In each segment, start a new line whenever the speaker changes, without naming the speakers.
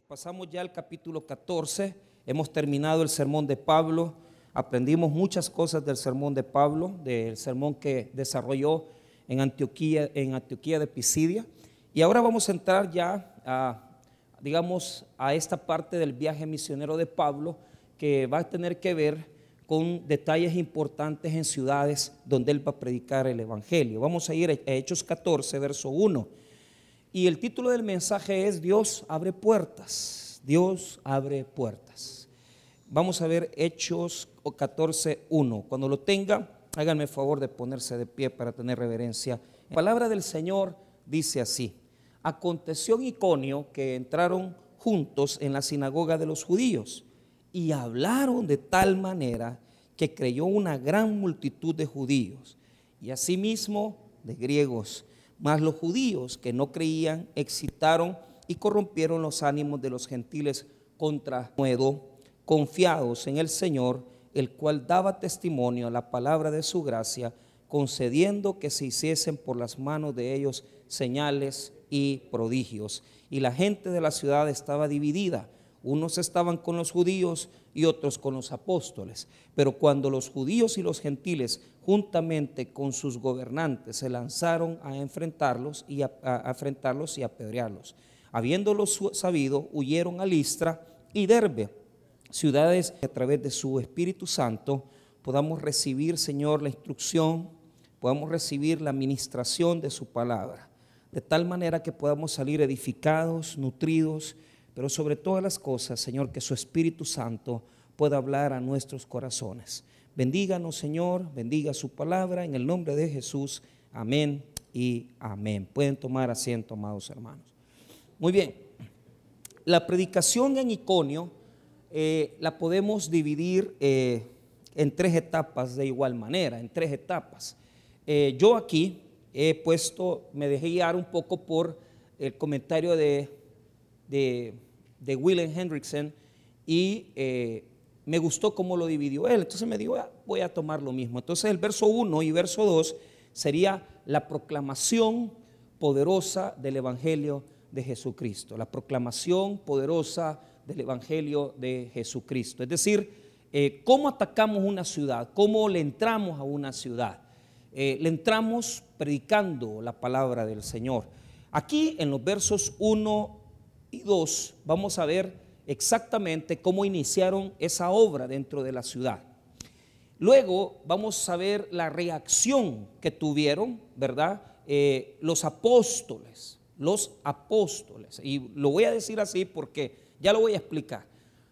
Pasamos ya al capítulo 14, hemos terminado el sermón de Pablo, aprendimos muchas cosas del sermón de Pablo, del sermón que desarrolló en Antioquía, en Antioquía de Pisidia. Y ahora vamos a entrar ya a, digamos, a esta parte del viaje misionero de Pablo que va a tener que ver con detalles importantes en ciudades donde él va a predicar el Evangelio. Vamos a ir a Hechos 14, verso 1. Y el título del mensaje es Dios abre puertas. Dios abre puertas. Vamos a ver Hechos 14.1. Cuando lo tenga, háganme el favor de ponerse de pie para tener reverencia. La palabra del Señor dice así. Aconteció en Iconio que entraron juntos en la sinagoga de los judíos y hablaron de tal manera que creyó una gran multitud de judíos y asimismo de griegos mas los judíos que no creían excitaron y corrompieron los ánimos de los gentiles contra Nuevo, confiados en el Señor, el cual daba testimonio a la palabra de su gracia, concediendo que se hiciesen por las manos de ellos señales y prodigios. Y la gente de la ciudad estaba dividida. Unos estaban con los judíos y otros con los apóstoles. Pero cuando los judíos y los gentiles, juntamente con sus gobernantes, se lanzaron a enfrentarlos y a, enfrentarlos y habiéndolos sabido, huyeron a Listra y Derbe, ciudades que a través de su Espíritu Santo podamos recibir, Señor, la instrucción, podamos recibir la administración de su palabra, de tal manera que podamos salir edificados, nutridos, pero sobre todas las cosas, Señor, que su Espíritu Santo pueda hablar a nuestros corazones. Bendíganos, Señor, bendiga su palabra en el nombre de Jesús. Amén y amén. Pueden tomar asiento, amados hermanos. Muy bien, la predicación en Iconio eh, la podemos dividir eh, en tres etapas de igual manera, en tres etapas. Eh, yo aquí he puesto, me dejé guiar un poco por el comentario de de, de Willem Hendrickson y eh, me gustó cómo lo dividió él. Entonces me dijo, ah, voy a tomar lo mismo. Entonces el verso 1 y verso 2 sería la proclamación poderosa del Evangelio de Jesucristo. La proclamación poderosa del Evangelio de Jesucristo. Es decir, eh, cómo atacamos una ciudad, cómo le entramos a una ciudad. Eh, le entramos predicando la palabra del Señor. Aquí en los versos 1 y 2 vamos a ver exactamente cómo iniciaron esa obra dentro de la ciudad. Luego vamos a ver la reacción que tuvieron, ¿verdad? Eh, los apóstoles, los apóstoles. Y lo voy a decir así porque ya lo voy a explicar.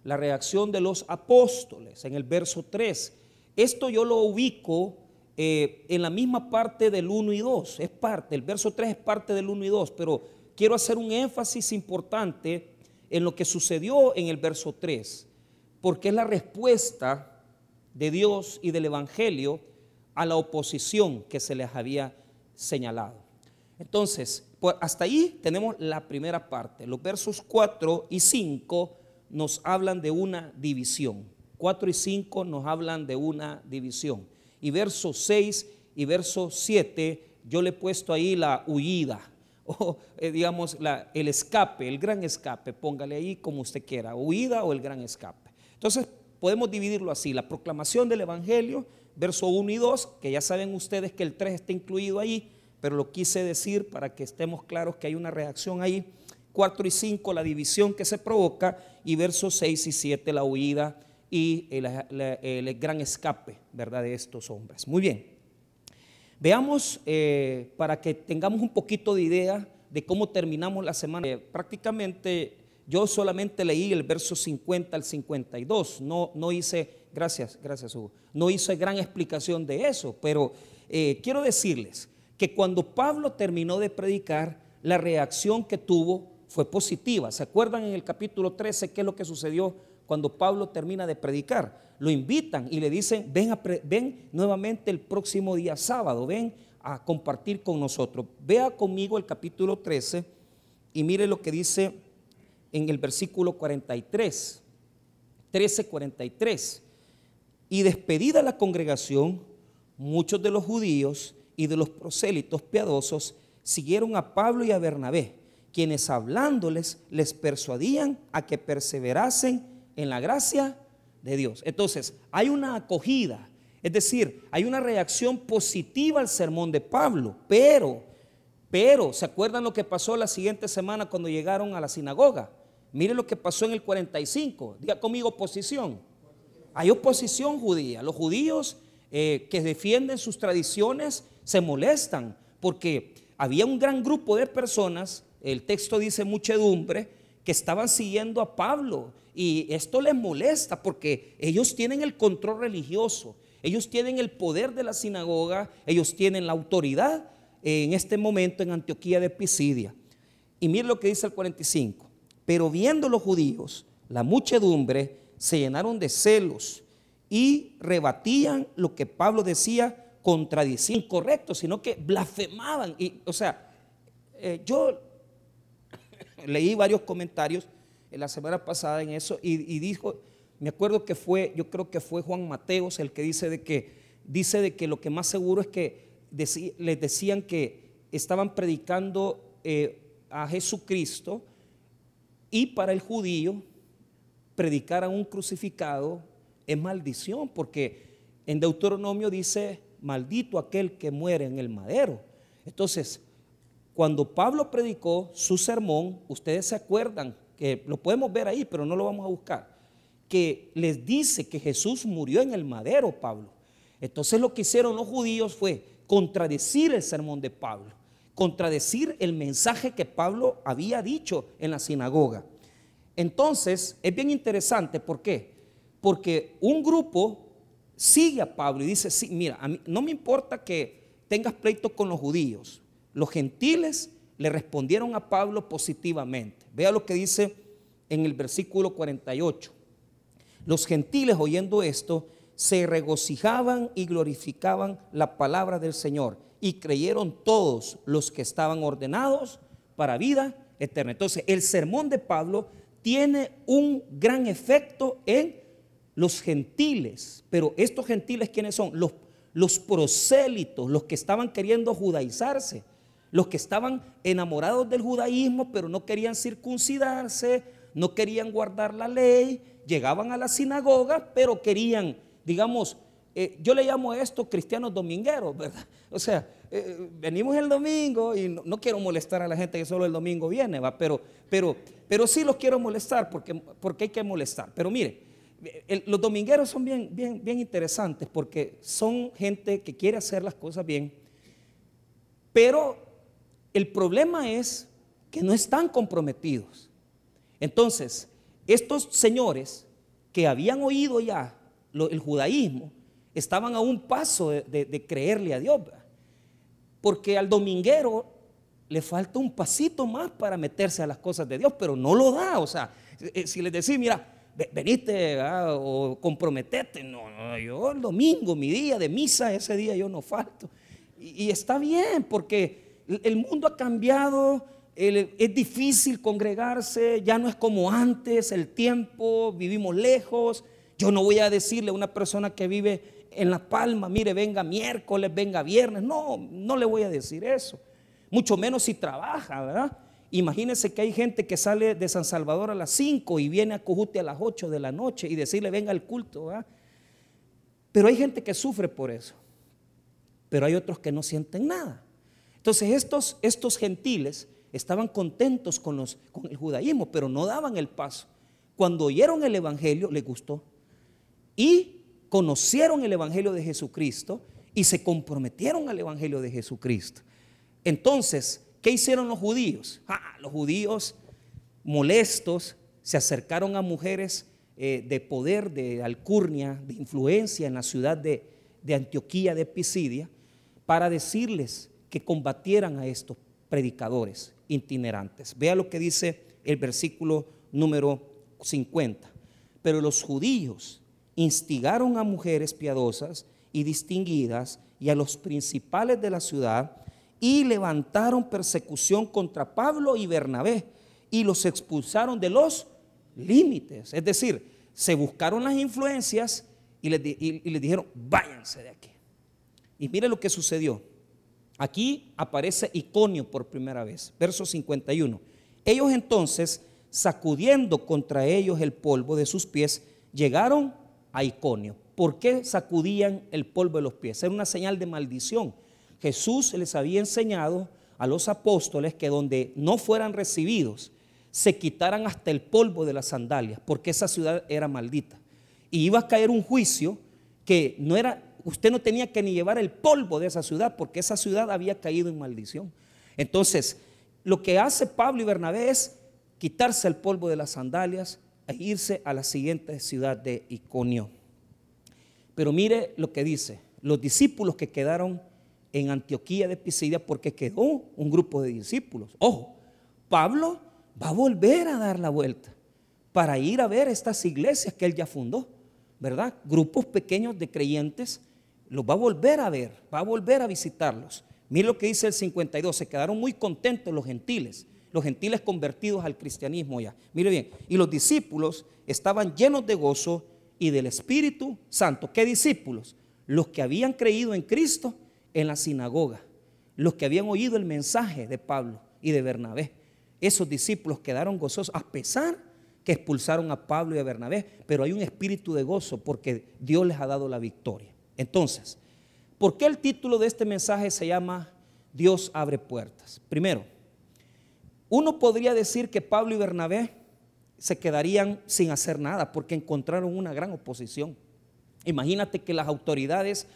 La reacción de los apóstoles en el verso 3. Esto yo lo ubico eh, en la misma parte del 1 y 2. Es parte, el verso 3 es parte del 1 y 2, pero quiero hacer un énfasis importante en lo que sucedió en el verso 3, porque es la respuesta de Dios y del Evangelio a la oposición que se les había señalado. Entonces, pues hasta ahí tenemos la primera parte. Los versos 4 y 5 nos hablan de una división. 4 y 5 nos hablan de una división. Y versos 6 y verso 7 yo le he puesto ahí la huida o eh, digamos el escape, el gran escape, póngale ahí como usted quiera, huida o el gran escape. Entonces podemos dividirlo así, la proclamación del Evangelio, verso 1 y 2, que ya saben ustedes que el 3 está incluido ahí, pero lo quise decir para que estemos claros que hay una reacción ahí. 4 y 5, la división que se provoca, y versos 6 y 7, la huida y el, el gran escape, ¿verdad?, de estos hombres. Muy bien. Veamos, eh, para que tengamos un poquito de idea de cómo terminamos la semana. Eh, prácticamente yo solamente leí el verso 50 al 52, no, no hice, gracias, gracias Hugo, no hice gran explicación de eso, pero eh, quiero decirles que cuando Pablo terminó de predicar, la reacción que tuvo fue positiva. ¿Se acuerdan en el capítulo 13 qué es lo que sucedió cuando Pablo termina de predicar? lo invitan y le dicen, ven, nuevamente el próximo día sábado, ven a compartir con nosotros. Vea conmigo el capítulo 13 y mire lo que dice en el versículo 43, 13, 43. Y despedida la congregación, muchos de los judíos y de los prosélitos piadosos siguieron a Pablo y a Bernabé, quienes hablándoles les persuadían a que perseverasen en la gracia de Dios. Entonces, hay una acogida, es decir, hay una reacción positiva al sermón de Pablo, pero, pero, ¿se acuerdan lo que pasó la siguiente semana cuando llegaron a la sinagoga? Miren lo que pasó en el 45, diga conmigo oposición. Hay oposición judía, los judíos eh, que defienden sus tradiciones se molestan porque había un gran grupo de personas, el texto dice muchedumbre, que estaban siguiendo a Pablo y esto les molesta porque ellos tienen el control religioso, ellos tienen el poder de la sinagoga, ellos tienen la autoridad en este momento en Antioquía de Pisidia. Y mire lo que dice el 45. Pero viendo los judíos, la muchedumbre se llenaron de celos y rebatían lo que Pablo decía contradicían, incorrecto, sino que blasfemaban. Y, o sea, eh, yo leí varios comentarios en la semana pasada en eso y, dijo, me acuerdo que fue, yo creo que fue Juan Mateos el que dice de que, dice de que lo que más seguro es que les decían que estaban predicando eh, a Jesucristo y para el judío predicar a un crucificado es maldición, porque en Deuteronomio dice maldito aquel que muere en el madero. Entonces, cuando Pablo predicó su sermón, ustedes se acuerdan, que lo podemos ver ahí, pero no lo vamos a buscar, que les dice que Jesús murió en el madero, Pablo. Entonces lo que hicieron los judíos fue contradecir el sermón de Pablo, contradecir el mensaje que Pablo había dicho en la sinagoga. Entonces, es bien interesante, ¿por qué? Porque un grupo sigue a Pablo y dice, sí, mira, a mí, no me importa que tengas pleito con los judíos. Los gentiles le respondieron a Pablo positivamente. Vea lo que dice en el versículo 48. Los gentiles oyendo esto se regocijaban y glorificaban la palabra del Señor y creyeron todos los que estaban ordenados para vida eterna. Entonces, el sermón de Pablo tiene un gran efecto en los gentiles, pero estos gentiles quiénes son? Los, los prosélitos, los que estaban queriendo judaizarse, los que estaban enamorados del judaísmo, pero no querían circuncidarse, no querían guardar la ley, llegaban a la sinagoga, pero querían, digamos, eh, yo le llamo a esto cristianos domingueros, ¿verdad? O sea, eh, venimos el domingo y no, quiero molestar a la gente que solo el domingo viene, ¿va? Pero, pero, pero sí los quiero molestar porque, porque hay que molestar. Pero mire, los domingueros son bien, bien, bien interesantes porque son gente que quiere hacer las cosas bien, pero el problema es que no están comprometidos. Entonces, estos señores que habían oído ya el judaísmo, estaban a un paso de, creerle a Dios, porque al dominguero le falta un pasito más para meterse a las cosas de Dios, pero no lo da. O sea, eh, si les decís, mira, veniste o comprometete. No, no, yo el domingo, mi día de misa, ese día yo no falto. Y, está bien, porque el mundo ha cambiado, es difícil congregarse, ya no es como antes, el tiempo, vivimos lejos. Yo no voy a decirle a una persona que vive en La Palma, mire, venga miércoles, venga viernes. No, no le voy a decir eso. Mucho menos si trabaja, ¿verdad? Imagínense que hay gente que sale de San Salvador a las 5 y viene a Cojute a las 8 de la noche y decirle venga al culto. Pero hay gente que sufre por eso. Pero hay otros que no sienten nada. Entonces estos, estos gentiles estaban contentos con, los, con el judaísmo, pero no daban el paso. Cuando oyeron el Evangelio les gustó. Y conocieron el Evangelio de Jesucristo y se comprometieron al Evangelio de Jesucristo. Entonces, ¿Qué hicieron los judíos? Ah, los judíos molestos se acercaron a mujeres eh, de poder, de alcurnia, de influencia en la ciudad de, de Antioquía de Pisidia, para decirles que combatieran a estos predicadores itinerantes. Vea lo que dice el versículo número 50. Pero los judíos instigaron a mujeres piadosas y distinguidas y a los principales de la ciudad y levantaron persecución contra Pablo y Bernabé y los expulsaron de los límites. Es decir, se buscaron las influencias y les, dijeron, váyanse de aquí. Y mire lo que sucedió. Aquí aparece Iconio por primera vez, verso 51. Ellos entonces, sacudiendo contra ellos el polvo de sus pies, llegaron a Iconio. ¿Por qué sacudían el polvo de los pies? Era una señal de maldición. Jesús les había enseñado a los apóstoles que donde no fueran recibidos, se quitaran hasta el polvo de las sandalias, porque esa ciudad era maldita. Y iba a caer un juicio que no era, usted no tenía que ni llevar el polvo de esa ciudad, porque esa ciudad había caído en maldición. Entonces, lo que hace Pablo y Bernabé es quitarse el polvo de las sandalias e irse a la siguiente ciudad de Iconio. Pero mire lo que dice, los discípulos que quedaron en Antioquía de Pisidia, porque quedó un grupo de discípulos. Ojo, Pablo va a volver a dar la vuelta para ir a ver estas iglesias que él ya fundó, ¿verdad? Grupos pequeños de creyentes, los va a volver a ver, va a volver a visitarlos. Mire lo que dice el 52, se quedaron muy contentos los gentiles, los gentiles convertidos al cristianismo ya. Mire bien, y los discípulos estaban llenos de gozo y del Espíritu Santo. ¿Qué discípulos? Los que habían creído en Cristo en la sinagoga, los que habían oído el mensaje de Pablo y de Bernabé. Esos discípulos quedaron gozosos a pesar que expulsaron a Pablo y a Bernabé, pero hay un espíritu de gozo porque Dios les ha dado la victoria. Entonces, ¿por qué el título de este mensaje se llama Dios abre puertas? Primero, uno podría decir que Pablo y Bernabé se quedarían sin hacer nada porque encontraron una gran oposición. Imagínate que las autoridades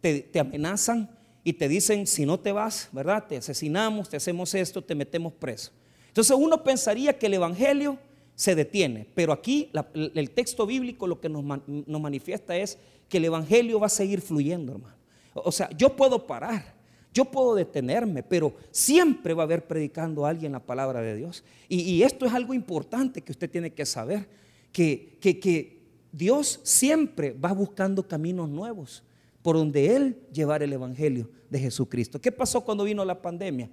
te, amenazan y te dicen, si no te vas, ¿verdad? Te asesinamos, te hacemos esto, te metemos preso. Entonces uno pensaría que el Evangelio se detiene, pero aquí el texto bíblico lo que nos, nos manifiesta es que el Evangelio va a seguir fluyendo, hermano. O sea, yo puedo parar, yo puedo detenerme, pero siempre va a haber predicando a alguien la palabra de Dios. Y, esto es algo importante que usted tiene que saber, que, que, que Dios siempre va buscando caminos nuevos por donde Él llevar el Evangelio de Jesucristo. ¿Qué pasó cuando vino la pandemia?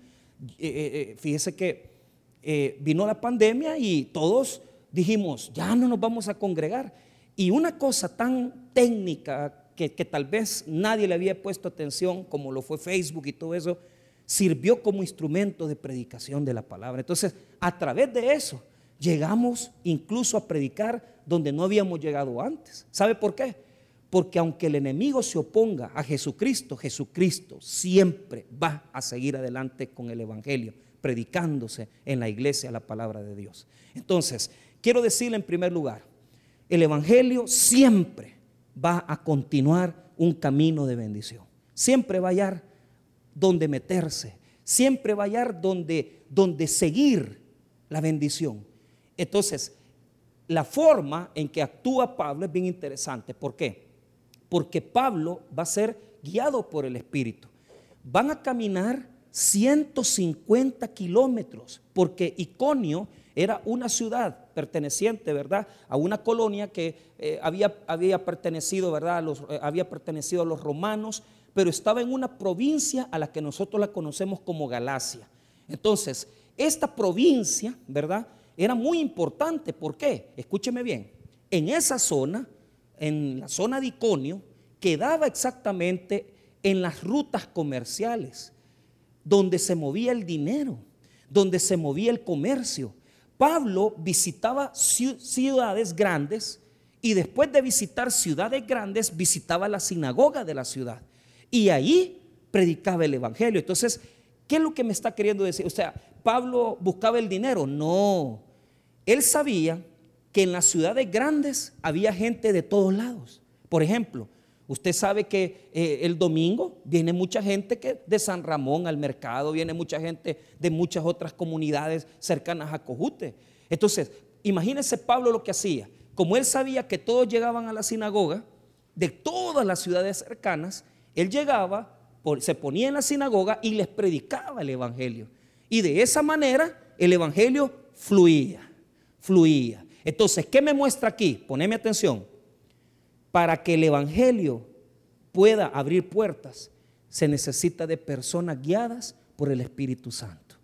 Eh, eh, eh, fíjese que vino la pandemia y todos dijimos, ya no nos vamos a congregar. Y una cosa tan técnica que, tal vez nadie le había puesto atención, como lo fue Facebook y todo eso, sirvió como instrumento de predicación de la palabra. Entonces, a través de eso, llegamos incluso a predicar donde no habíamos llegado antes. ¿Sabe por qué? Porque aunque el enemigo se oponga a Jesucristo, Jesucristo siempre va a seguir adelante con el Evangelio, predicándose en la iglesia la palabra de Dios. Entonces, quiero decirle en primer lugar, el Evangelio siempre va a continuar un camino de bendición. Siempre va a hallar donde meterse, siempre va a hallar donde, donde seguir la bendición. Entonces, la forma en que actúa Pablo es bien interesante. ¿Por qué? porque Pablo va a ser guiado por el Espíritu. Van a caminar 150 kilómetros, porque Iconio era una ciudad perteneciente, ¿verdad? A una colonia que eh, había, había, pertenecido, ¿verdad? los, eh, había pertenecido a los romanos, pero estaba en una provincia a la que nosotros la conocemos como Galacia. Entonces, esta provincia, ¿verdad? Era muy importante. ¿Por qué? Escúcheme bien. En esa zona en la zona de Iconio quedaba exactamente en las rutas comerciales, donde se movía el dinero, donde se movía el comercio. Pablo visitaba ciudades grandes y después de visitar ciudades grandes visitaba la sinagoga de la ciudad y ahí predicaba el evangelio. Entonces, ¿qué es lo que me está queriendo decir? O sea, Pablo buscaba el dinero, no. Él sabía que en las ciudades grandes había gente de todos lados. Por ejemplo, usted sabe que eh, el domingo viene mucha gente que de San Ramón al mercado, viene mucha gente de muchas otras comunidades cercanas a Cojute. Entonces, imagínese Pablo lo que hacía. Como él sabía que todos llegaban a la sinagoga, de todas las ciudades cercanas, él llegaba, se ponía en la sinagoga y les predicaba el Evangelio. Y de esa manera el Evangelio fluía, fluía. Entonces, ¿qué me muestra aquí? Poneme atención. Para que el Evangelio pueda abrir puertas, se necesita de personas guiadas por el Espíritu Santo.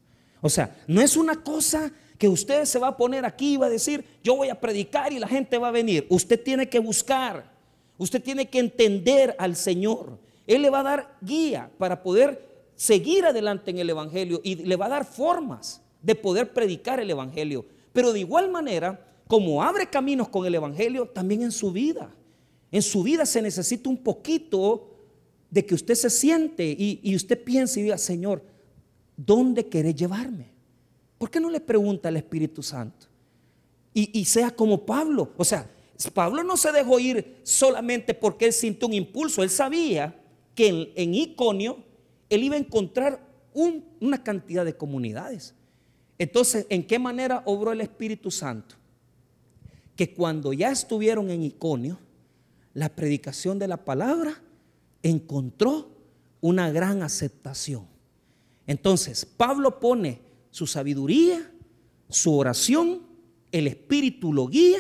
O sea, no es una cosa que usted se va a poner aquí y va a decir, yo voy a predicar y la gente va a venir. Usted tiene que buscar, usted tiene que entender al Señor. Él le va a dar guía para poder seguir adelante en el Evangelio y le va a dar formas de poder predicar el Evangelio. Pero de igual manera, como abre caminos con el Evangelio, también en su vida. En su vida se necesita un poquito de que usted se siente y, usted piense y diga, Señor, ¿dónde querés llevarme? ¿Por qué no le pregunta al Espíritu Santo? Y, sea como Pablo. O sea, Pablo no se dejó ir solamente porque él sintió un impulso. Él sabía que en, Iconio él iba a encontrar una cantidad de comunidades. Entonces, ¿en qué manera obró el Espíritu Santo? Que cuando ya estuvieron en Iconio, la predicación de la palabra encontró una gran aceptación. Entonces, Pablo pone su sabiduría, su oración, el Espíritu lo guía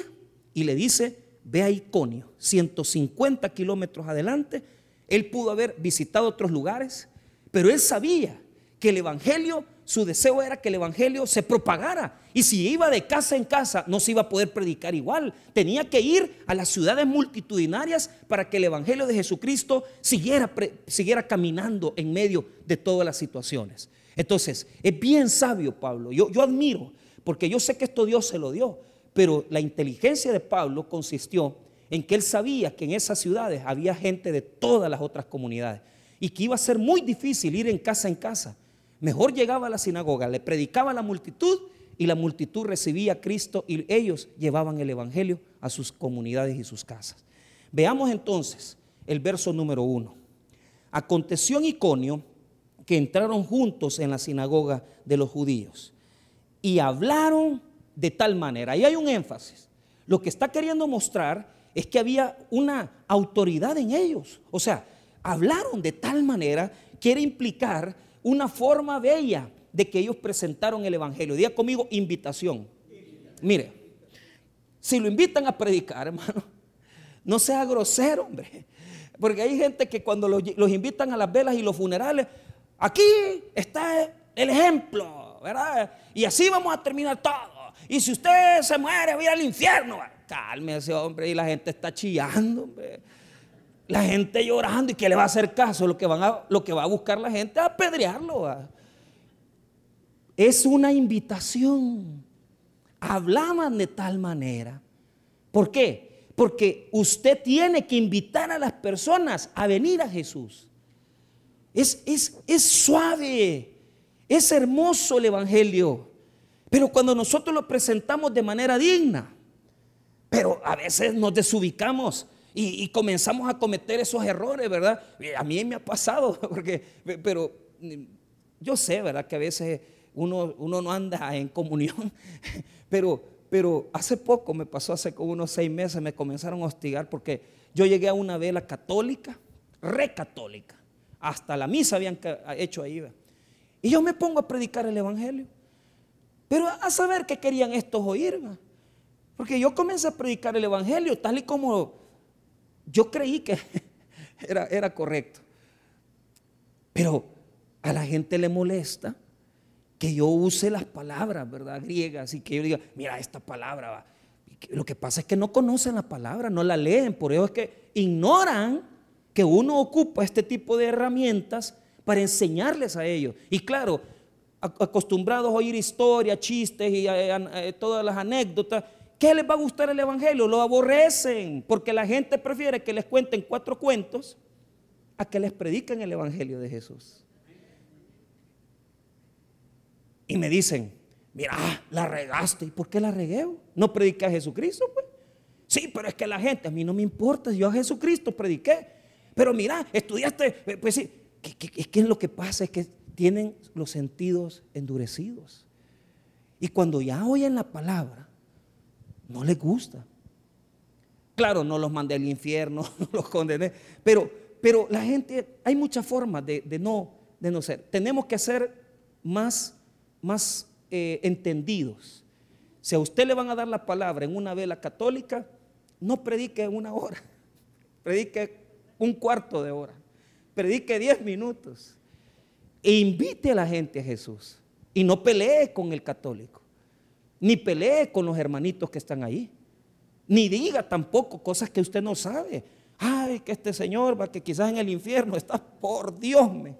y le dice, ve a Iconio, 150 kilómetros adelante. Él pudo haber visitado otros lugares, pero él sabía que el Evangelio, su deseo era que el Evangelio se propagara. Y si iba de casa en casa, no se iba a poder predicar igual. Tenía que ir a las ciudades multitudinarias para que el Evangelio de Jesucristo siguiera, siguiera caminando en medio de todas las situaciones. Entonces, es bien sabio Pablo. Yo, yo admiro, porque yo sé que esto Dios se lo dio, pero la inteligencia de Pablo consistió en que él sabía que en esas ciudades había gente de todas las otras comunidades y que iba a ser muy difícil ir en casa en casa. Mejor llegaba a la sinagoga, le predicaba a la multitud y la multitud recibía a Cristo y ellos llevaban el Evangelio a sus comunidades y sus casas. Veamos entonces el verso número uno. Aconteció en Iconio que entraron juntos en la sinagoga de los judíos y hablaron de tal manera. Ahí hay un énfasis. Lo que está queriendo mostrar es que había una autoridad en ellos. O sea, hablaron de tal manera, quiere implicar una forma bella de que ellos presentaron el Evangelio. Diga conmigo, invitación. Mire, si lo invitan a predicar, hermano, no sea grosero, hombre. Porque hay gente que cuando los, invitan a las velas y los funerales, aquí está el ejemplo, ¿verdad? Y así vamos a terminar todo. Y si usted se muere, va a ir al infierno. Cálmese, hombre, y la gente está chillando, hombre. La gente llorando y que le va a hacer caso, lo que, va a buscar la gente es apedrearlo. Es una invitación. Hablaban de tal manera. ¿Por qué? Porque usted tiene que invitar a las personas a venir a Jesús. Es, es, es suave, es hermoso el Evangelio. Pero cuando nosotros lo presentamos de manera digna, pero a veces nos desubicamos y, comenzamos a cometer esos errores, ¿verdad? A mí me ha pasado, porque, pero yo sé, ¿verdad? Que a veces uno, uno no anda en comunión, pero, pero hace poco me pasó, hace como unos seis meses, me comenzaron a hostigar porque yo llegué a una vela católica, recatólica, hasta la misa habían hecho ahí, y yo me pongo a predicar el Evangelio. Pero a saber qué querían estos oír, porque yo comencé a predicar el Evangelio tal y como yo creí que era, era correcto. Pero a la gente le molesta que yo use las palabras, ¿verdad? Griegas y que yo diga, mira, esta palabra. Lo que pasa es que no conocen la palabra, no la leen, por eso es que ignoran que uno ocupa este tipo de herramientas para enseñarles a ellos. Y claro, acostumbrados a oír historias, chistes y todas las anécdotas, ¿Qué les va a gustar el Evangelio? Lo aborrecen, porque la gente prefiere que les cuenten cuatro cuentos a que les prediquen el Evangelio de Jesús. Y me dicen, mira, la regaste. ¿Y por qué la regué? ¿No prediqué a Jesucristo? Pues? Sí, pero es que la gente, a mí no me importa, yo a Jesucristo prediqué. Pero mira, estudiaste, eh, pues sí, es lo que pasa es que tienen los sentidos endurecidos. Y cuando ya oyen la palabra, no les gusta. Claro, no los mandé al infierno, no los condené, pero, pero la gente, hay muchas formas de, no, de no ser. Tenemos que ser más, más eh, entendidos. Si a usted le van a dar la palabra en una vela católica, no predique una hora, predique un cuarto de hora, predique diez minutos e invite a la gente a Jesús y no pelee con el católico. Ni pelee con los hermanitos que están ahí. Ni diga tampoco cosas que usted no sabe. Ay, que este señor va que quizás en el infierno está por Dios. Me.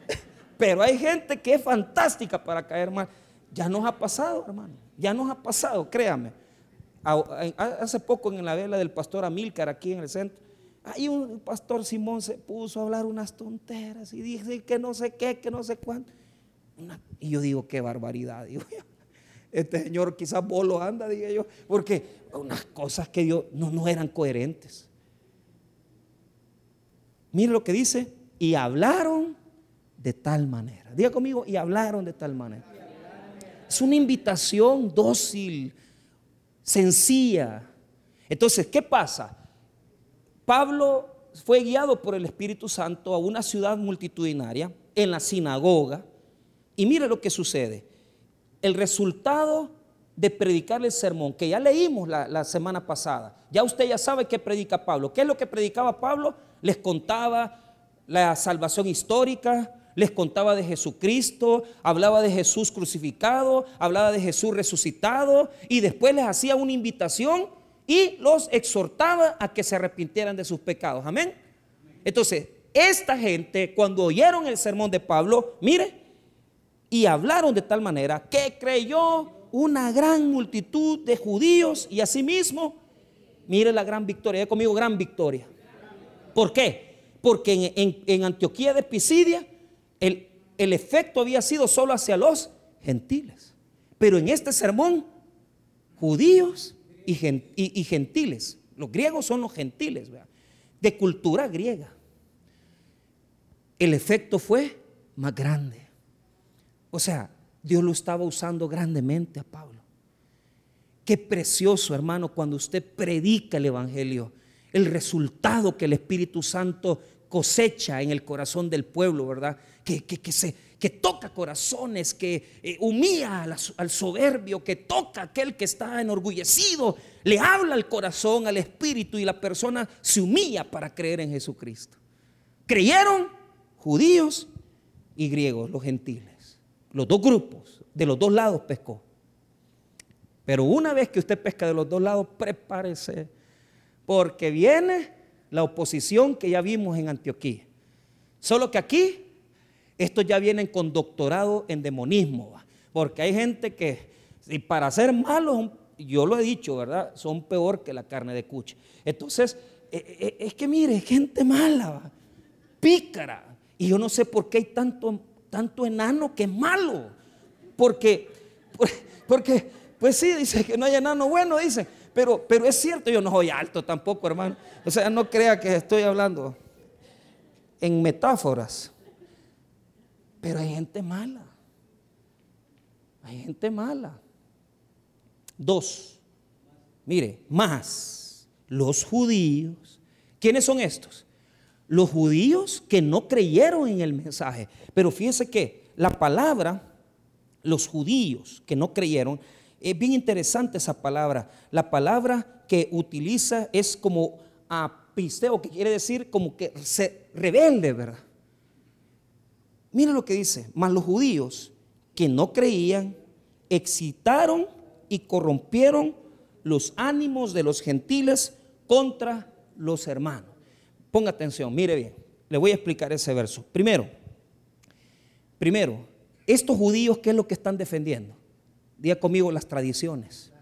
Pero hay gente que es fantástica para caer mal. Ya nos ha pasado, hermano. Ya nos ha pasado, créame. Hace poco en la vela del pastor Amílcar aquí en el centro, ahí un pastor Simón se puso a hablar unas tonteras y dice que no sé qué, que no sé cuánto. y yo digo, qué barbaridad. este señor quizás bolo anda, dije yo, porque unas cosas que yo no, no eran coherentes. Mire lo que dice, y hablaron de tal manera. Diga conmigo, y hablaron de tal manera. Es una invitación dócil, sencilla. Entonces, ¿qué pasa? Pablo fue guiado por el Espíritu Santo a una ciudad multitudinaria, en la sinagoga, y mire lo que sucede. El resultado de predicar el sermón, que ya leímos la, semana pasada, ya usted ya sabe qué predica Pablo. ¿Qué es lo que predicaba Pablo? Les contaba la salvación histórica, les contaba de Jesucristo, hablaba de Jesús crucificado, hablaba de Jesús resucitado y después les hacía una invitación y los exhortaba a que se arrepintieran de sus pecados. Amén. Entonces, esta gente cuando oyeron el sermón de Pablo, mire, y hablaron de tal manera que creyó una gran multitud de judíos y asimismo, mire la gran victoria, conmigo gran victoria. ¿Por qué? Porque en Antioquía de Pisidia el, efecto había sido solo hacia los gentiles. Pero en este sermón, judíos y, gentiles, los griegos son los gentiles, de cultura griega, el efecto fue más grande. O sea, Dios lo estaba usando grandemente a Pablo. Qué precioso, hermano, cuando usted predica el Evangelio, el resultado que el Espíritu Santo cosecha en el corazón del pueblo, ¿verdad? Que, que, se, que toca corazones, que eh, humilla al, soberbio, que toca a aquel que está enorgullecido, le habla al corazón, al espíritu y la persona se humilla para creer en Jesucristo. Creyeron judíos y griegos, los gentiles, los dos grupos, de los dos lados pescó. Pero una vez que usted pesca de los dos lados, prepárese, porque viene la oposición que ya vimos en Antioquía. Solo que aquí, estos ya vienen con doctorado en demonismo, porque hay gente que, y para ser malos, yo lo he dicho, ¿verdad? Son peor que la carne de cuche. Entonces, e, e, e, es que mire, gente mala, pícara. Y yo no sé por qué hay tanto, tanto enano que malo. Porque, porque, pues sí, dice que no hay enano bueno, dice. Pero, pero es cierto, yo no soy alto tampoco, hermano. O sea, no crea que estoy hablando en metáforas. Pero hay gente mala. Hay gente mala. Dos. Mire, más los judíos. ¿Quiénes son estos? Los judíos que no creyeron en el mensaje. Pero fíjese que la palabra, los judíos que no creyeron, es bien interesante esa palabra. La palabra que utiliza es como apisteo, que quiere decir como que se rebelde, ¿verdad? Mira lo que dice, mas los judíos que no creían excitaron y corrompieron los ánimos de los gentiles contra los hermanos. Ponga atención, mire bien, le voy a explicar ese verso. Primero, primero, estos judíos, ¿qué es lo que están defendiendo? Diga conmigo las tradiciones.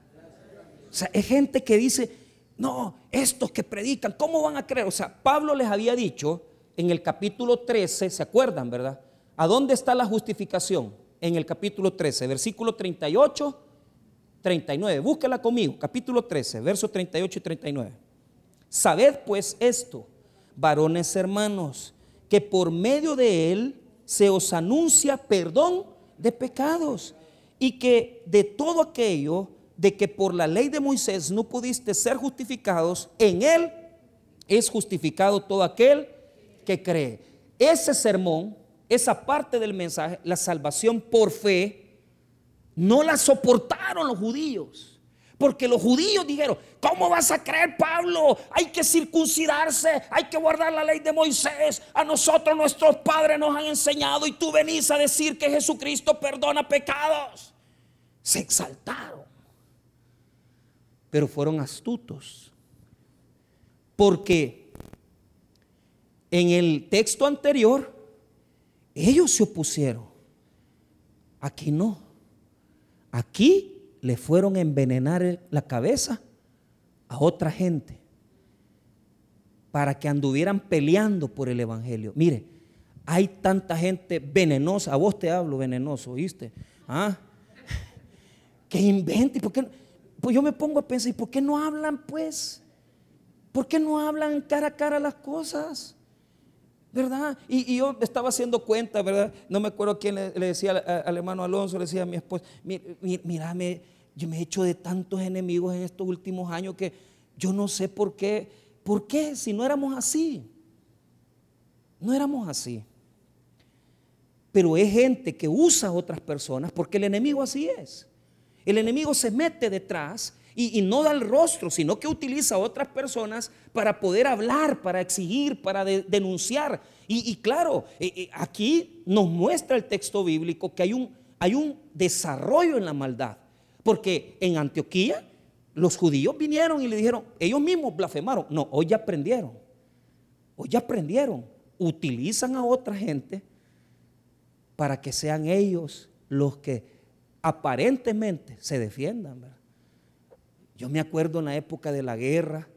O sea, es gente que dice, no, estos que predican, ¿cómo van a creer? O sea, Pablo les había dicho en el capítulo 13, ¿se acuerdan, verdad? ¿A dónde está la justificación? En el capítulo 13, versículo 38, 39. Búsquela conmigo, capítulo 13, versos 38 y 39. Sabed pues esto, varones hermanos, que por medio de él se os anuncia perdón de pecados y que de todo aquello de que por la ley de Moisés no pudiste ser justificados, en él es justificado todo aquel que cree. Ese sermón, esa parte del mensaje, la salvación por fe, no la soportaron los judíos. Porque los judíos dijeron, ¿cómo vas a creer Pablo? Hay que circuncidarse, hay que guardar la ley de Moisés. A nosotros nuestros padres nos han enseñado y tú venís a decir que Jesucristo perdona pecados. Se exaltaron, pero fueron astutos. Porque en el texto anterior, ellos se opusieron. Aquí no. Aquí le fueron a envenenar la cabeza a otra gente para que anduvieran peleando por el Evangelio. Mire, hay tanta gente venenosa, a vos te hablo venenoso, ¿oíste? ¿Ah? Que invente, ¿por? Pues yo me pongo a pensar, ¿y por qué no hablan pues? ¿Por qué no hablan cara a cara las cosas? ¿Verdad? Y, yo estaba haciendo cuenta, ¿verdad? No me acuerdo quién le, decía al, hermano Alonso, le decía a mi esposa, mira, yo me he hecho de tantos enemigos en estos últimos años que yo no sé por qué, ¿por qué si no éramos así? No éramos así. Pero es gente que usa a otras personas porque el enemigo así es. El enemigo se mete detrás y, no da el rostro, sino que utiliza a otras personas para poder hablar, para exigir, para denunciar. Y, claro, eh, eh, aquí nos muestra el texto bíblico que hay un, hay un desarrollo en la maldad. Porque en Antioquía los judíos vinieron y le dijeron, ellos mismos blasfemaron. No, hoy ya aprendieron. Hoy ya aprendieron. Utilizan a otra gente para que sean ellos los que aparentemente se defiendan. Yo me acuerdo en la época de la guerra,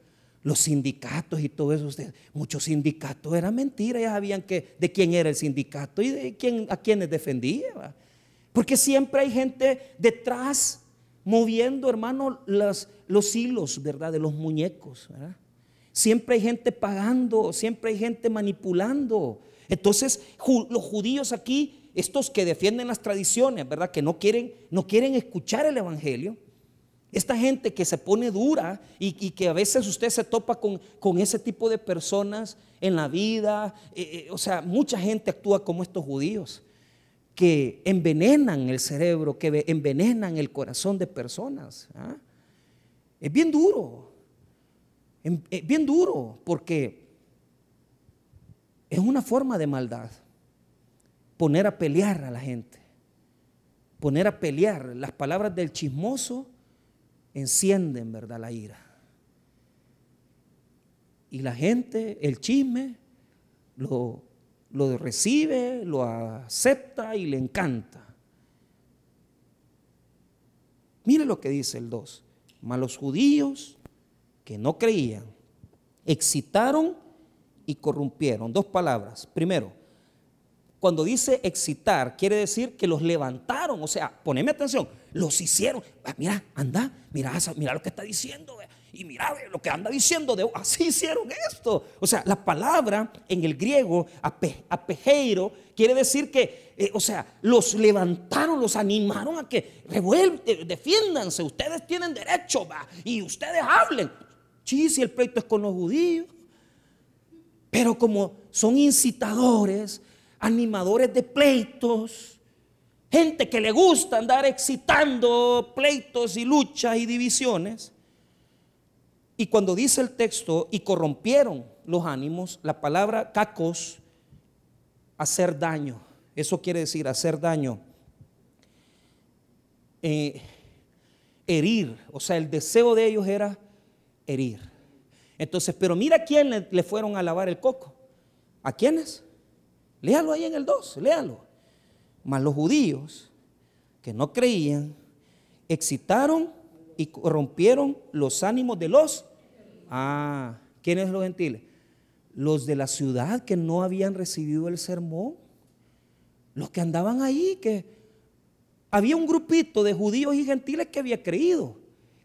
los sindicatos y todo eso, muchos sindicatos era mentira, ya sabían que, de quién era el sindicato y de quién, a quiénes defendía. Porque siempre hay gente detrás moviendo, hermano, los hilos, ¿verdad? De los muñecos. Siempre hay gente pagando, siempre hay gente manipulando. Entonces, los judíos aquí, estos que defienden las tradiciones, ¿verdad? Que no quieren, no quieren escuchar el Evangelio, esta gente que se pone dura y, que a veces usted se topa con, ese tipo de personas en la vida, eh, eh, o sea, mucha gente actúa como estos judíos que envenenan el cerebro, que envenenan el corazón de personas. ¿ah? Es bien duro, em, es bien duro porque es una forma de maldad poner a pelear a la gente, poner a pelear. Las palabras del chismoso encienden, ¿verdad?, la ira. Y la gente, el chisme, lo, lo recibe, lo acepta y le encanta. Mire lo que dice el 2. Mas los judíos que no creían, excitaron y corrompieron. Dos palabras. Primero, cuando dice excitar, quiere decir que los levantaron. O sea, poneme atención, los hicieron. Ah, mira, anda, mira, mira lo que está diciendo. Y mira lo que anda diciendo, de, así hicieron esto. O sea, la palabra en el griego, apejeiro, quiere decir que, eh, o sea, los levantaron, los animaron a que revuelven, eh, defiéndanse, ustedes tienen derecho, va, y ustedes hablen. Sí, si el pleito es con los judíos. Pero como son incitadores, animadores de pleitos, gente que le gusta andar excitando pleitos y luchas y divisiones, y cuando dice el texto, y corrompieron los ánimos, la palabra cacos, hacer daño. Eso quiere decir hacer daño. Eh, herir. O sea, el deseo de ellos era herir. Entonces, pero mira a quién le, le fueron a lavar el coco. ¿A quiénes? Léalo ahí en el 2, léalo. Mas los judíos que no creían, excitaron y corrompieron los ánimos de los Ah, ¿quiénes los gentiles? Los de la ciudad que no habían recibido el sermón. Los que andaban ahí, que había un grupito de judíos y gentiles que había creído,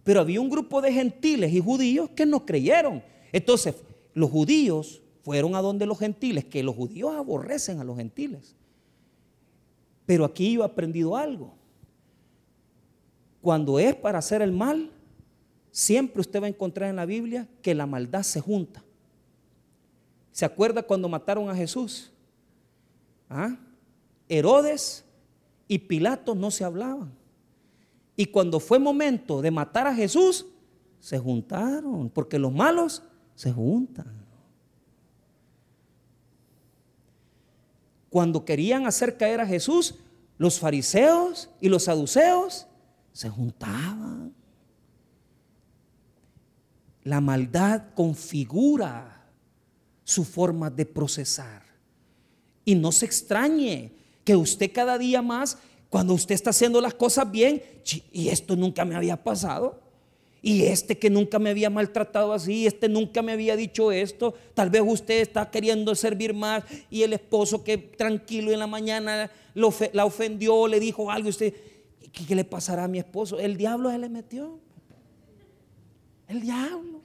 pero había un grupo de gentiles y judíos que no creyeron. Entonces, los judíos fueron a donde los gentiles, que los judíos aborrecen a los gentiles. Pero aquí yo he aprendido algo. Cuando es para hacer el mal, Siempre usted va a encontrar en la Biblia que la maldad se junta. ¿Se acuerda cuando mataron a Jesús? ¿Ah? Herodes y Pilato no se hablaban. Y cuando fue momento de matar a Jesús, se juntaron, porque los malos se juntan. Cuando querían hacer caer a Jesús, los fariseos y los saduceos se juntaban. La maldad configura su forma de procesar. Y no se extrañe que usted cada día más Cuando usted está haciendo las cosas bien, y esto nunca me había pasado. Y este que nunca me había maltratado así, este nunca me había dicho esto. Tal vez usted está queriendo servir más y el esposo que tranquilo en la mañana la ofendió, le dijo algo. Usted, ¿qué, le pasará a mi esposo? El diablo se le metió. El diablo.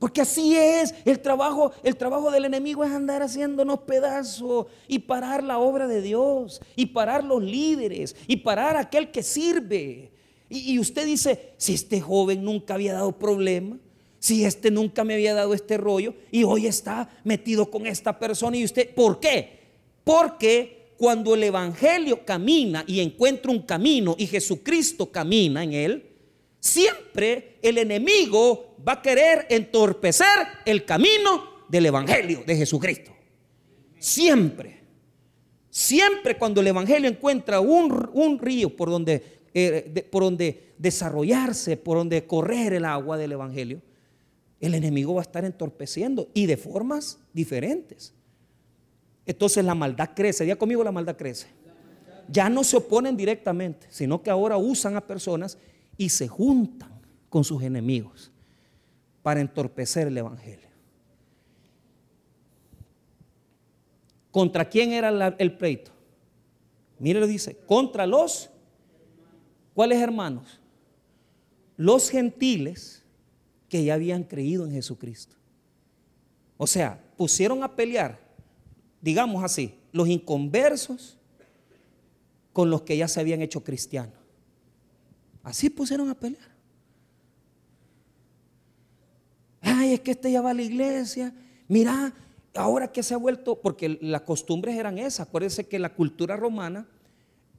Porque así es, el trabajo, el trabajo del enemigo es andar haciéndonos pedazos y parar la obra de Dios y parar los líderes y parar aquel que sirve. Y, usted dice, si este joven nunca había dado problema, si este nunca me había dado este rollo y hoy está metido con esta persona y usted, ¿por qué? Porque cuando el Evangelio camina y encuentra un camino y Jesucristo camina en él, siempre el enemigo va a querer entorpecer el camino del Evangelio de Jesucristo. Siempre. Siempre cuando el Evangelio encuentra un, río por donde, eh, por donde desarrollarse, por donde correr el agua del Evangelio, el enemigo va a estar entorpeciendo y de formas diferentes. Entonces la maldad crece. Ya conmigo la maldad crece. Ya no se oponen directamente, sino que ahora usan a personas y se juntan con sus enemigos para entorpecer el Evangelio. ¿Contra quién era el pleito? Mire lo dice, contra los, ¿cuáles hermanos? Los gentiles que ya habían creído en Jesucristo. O sea, pusieron a pelear, digamos así, los inconversos con los que ya se habían hecho cristianos. Así pusieron a pelear. Ay, es que este ya va a la iglesia. Mira, ahora que se ha vuelto, porque las costumbres eran esas. Acuérdense que la cultura romana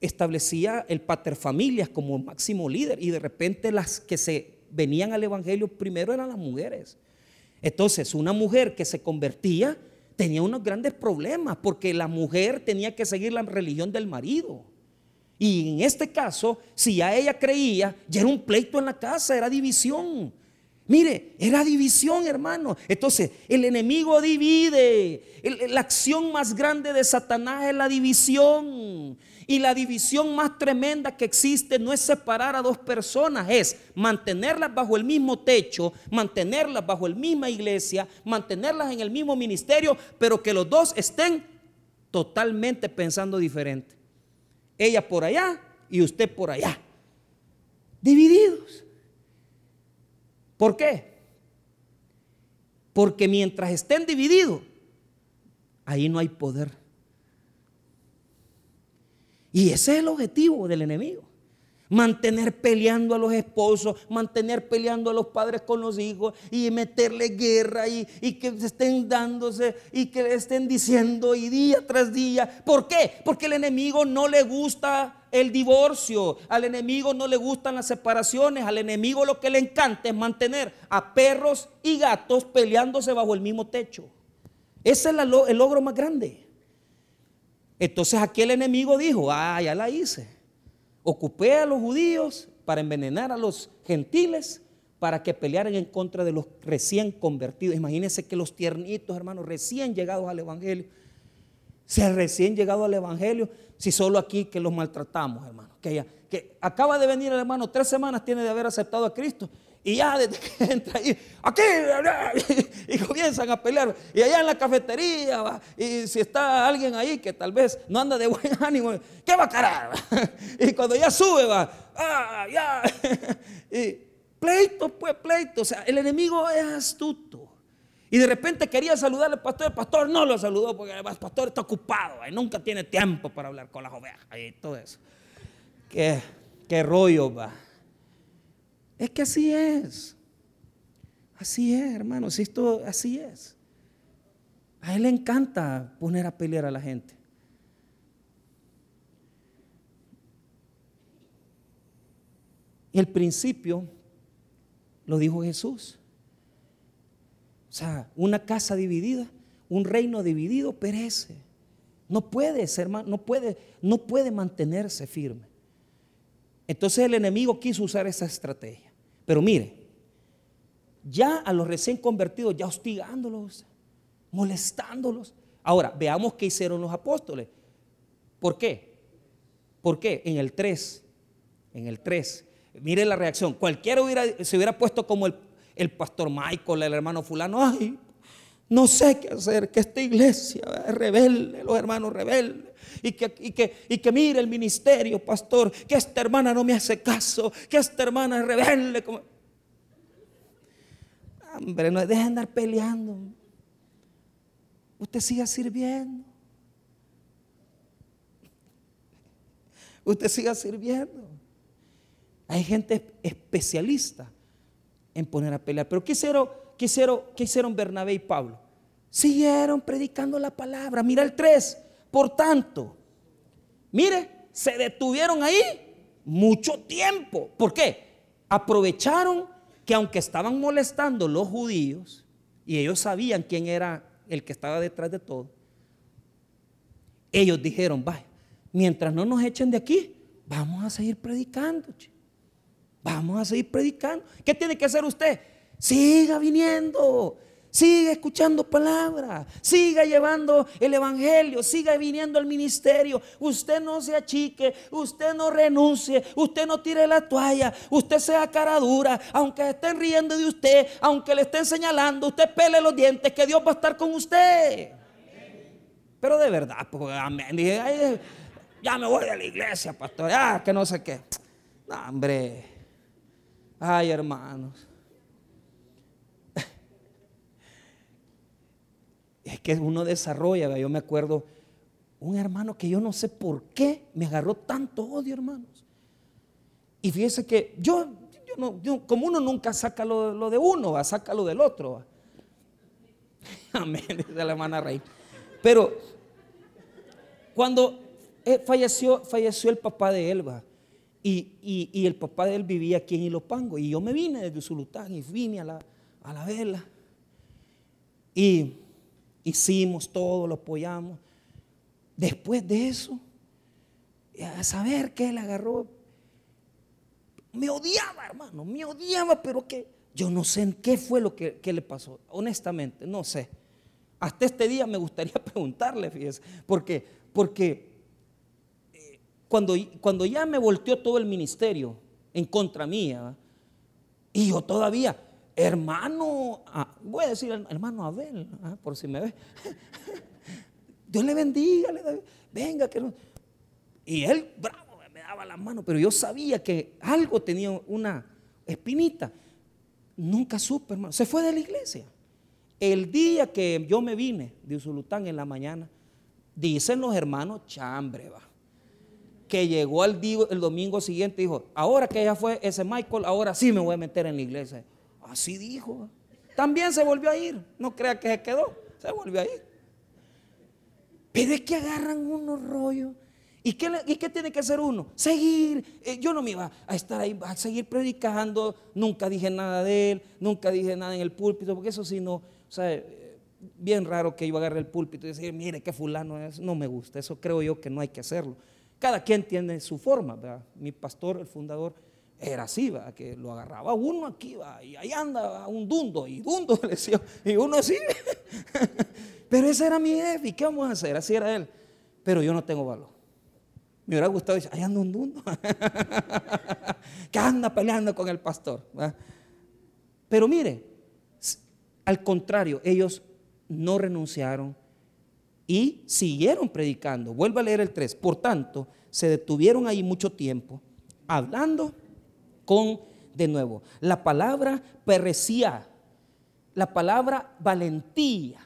establecía el paterfamilias como máximo líder y de repente las que se venían al evangelio primero eran las mujeres. Entonces, una mujer que se convertía tenía unos grandes problemas porque la mujer tenía que seguir la religión del marido. Y en este caso, si ya ella creía, ya era un pleito en la casa, era división. Mire, era división, hermano. Entonces, el enemigo divide. la acción más grande de Satanás es la división. Y la división más tremenda que existe no es separar a dos personas, es mantenerlas bajo el mismo techo, mantenerlas bajo la misma iglesia, mantenerlas en el mismo ministerio, pero que los dos estén totalmente pensando diferente. Ella por allá y usted por allá. Divididos. ¿Por qué? Porque mientras estén divididos, ahí no hay poder. Y ese es el objetivo del enemigo mantener peleando a los esposos, mantener peleando a los padres con los hijos y meterle guerra y, que se estén dándose y que le estén diciendo y día tras día. ¿Por qué? Porque el enemigo no le gusta el divorcio, al enemigo no le gustan las separaciones, al enemigo lo que le encanta es mantener a perros y gatos peleándose bajo el mismo techo. Ese es el logro más grande. Entonces aquí el enemigo dijo, ah, ya la hice ocupé a los judíos para envenenar a los gentiles para que pelearan en contra de los recién convertidos. Imagínense que los tiernitos, hermanos, recién llegados al Evangelio, se recién llegado al Evangelio, si solo aquí que los maltratamos, hermano. Que, que acaba de venir el hermano, tres semanas tiene de haber aceptado a Cristo y ya desde que entra ahí, aquí, y comienzan a pelear. Y allá en la cafetería, y si está alguien ahí que tal vez no anda de buen ánimo, ¿qué va a carar? Y cuando ya sube, va, ah, ya. Y pleito, pues pleito. O sea, el enemigo es astuto. Y de repente quería saludar al pastor, el pastor no lo saludó porque el pastor está ocupado y nunca tiene tiempo para hablar con las ovejas y todo eso. Qué, qué rollo va. Es que así es. Así es, hermanos. Esto así es. A él le encanta poner a pelear a la gente. El principio lo dijo Jesús. O sea, una casa dividida, un reino dividido perece. No puede ser, no puede, no puede mantenerse firme. Entonces el enemigo quiso usar esa estrategia. Pero mire, ya a los recién convertidos, ya hostigándolos, molestándolos. Ahora, veamos qué hicieron los apóstoles. ¿Por qué? ¿Por qué? En el 3, en el 3, mire la reacción. Cualquiera se hubiera puesto como el, el pastor Michael, el hermano fulano, ay, no sé qué hacer, que esta iglesia es rebelde, los hermanos rebeldes. Y que, y, que, y que mire el ministerio, pastor, que esta hermana no me hace caso, que esta hermana es rebelde. Como... Hombre, no dejen de andar peleando. Usted siga sirviendo. Usted siga sirviendo. Hay gente especialista en poner a pelear. Pero ¿qué hicieron, qué hicieron, qué hicieron Bernabé y Pablo? Siguieron predicando la palabra. Mira el 3. Por tanto, mire, se detuvieron ahí mucho tiempo. ¿Por qué? Aprovecharon que aunque estaban molestando los judíos, y ellos sabían quién era el que estaba detrás de todo, ellos dijeron, vaya, mientras no nos echen de aquí, vamos a seguir predicando. Vamos a seguir predicando. ¿Qué tiene que hacer usted? Siga viniendo. Siga escuchando palabra, siga llevando el evangelio, siga viniendo al ministerio. Usted no se achique, usted no renuncie, usted no tire la toalla, usted sea cara dura, aunque estén riendo de usted, aunque le estén señalando, usted pele los dientes, que Dios va a estar con usted. Pero de verdad, pues, amén. Dije, ya me voy de la iglesia, pastor, ah, que no sé qué. No, hombre. Ay, hermanos. Es que uno desarrolla, yo me acuerdo, un hermano que yo no sé por qué me agarró tanto odio, hermanos. Y fíjese que yo, no, como uno nunca saca lo, de uno, va, saca lo del otro. Amén, dice la hermana Rey. Pero cuando eh, falleció, falleció el papá de Elba, y, el papá de él vivía aquí en Ilopango, y yo me vine desde Usulután y vine a la, a la vela. Y hicimos todo, lo apoyamos. Después de eso, a saber que él agarró, me odiaba, hermano, me odiaba, pero que yo no sé en qué fue lo que, le pasó, honestamente, no sé. Hasta este día me gustaría preguntarle, fíjese, porque, porque eh, cuando, cuando ya me volteó todo el ministerio en contra mía, y yo todavía, hermano, voy a decir hermano Abel, ah, por si me ve. Dios le bendiga, venga, que no. Y él, bravo, me daba la mano, pero yo sabía que algo tenía una espinita. Nunca supe, hermano. Se fue de la iglesia. El día que yo me vine de Usulután en la mañana, dicen los hermanos, chambre. Que llegó el, el domingo siguiente y dijo, ahora que ya fue ese Michael, ahora sí me voy a meter en la iglesia. Así dijo. También se volvió a ir. No crea que se quedó. Se volvió a ir. Pero es que agarran unos rollos. ¿Y qué, ¿Y qué, tiene que hacer uno? Seguir. Eh, yo no me iba a estar ahí, a seguir predicando. Nunca dije nada de él. Nunca dije nada en el púlpito. Porque eso sí no. O sea, eh, bien raro que yo agarre el púlpito y decir, mire qué fulano es. No me gusta. Eso creo yo que no hay que hacerlo. Cada quien tiene su forma. ¿verdad? Mi pastor, el fundador, era así, ¿va? que lo agarraba uno aquí, ¿va? y ahí anda un dundo, y dundo le decía, y uno así. Pero ese era mi jefe, ¿y qué vamos a hacer? Así era él. Pero yo no tengo valor. Me hubiera gustado decir, ahí anda un dundo, que anda peleando con el pastor. Pero mire, al contrario, ellos no renunciaron y siguieron predicando. Vuelvo a leer el 3. Por tanto, se detuvieron ahí mucho tiempo hablando con de nuevo. La palabra perecía, la palabra valentía,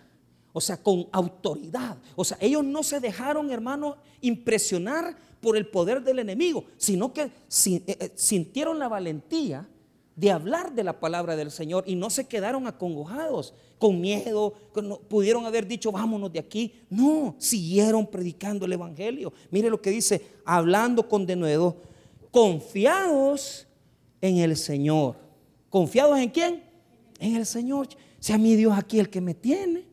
o sea, con autoridad. O sea, ellos no se dejaron, hermano, impresionar por el poder del enemigo, sino que eh, eh, sintieron la valentía de hablar de la palabra del Señor y no se quedaron acongojados, con miedo, pudieron haber dicho, vámonos de aquí. No, siguieron predicando el Evangelio. Mire lo que dice, hablando con denuedo, confiados en el Señor. ¿Confiados en quién? En el Señor. Sea mi Dios aquí el que me tiene.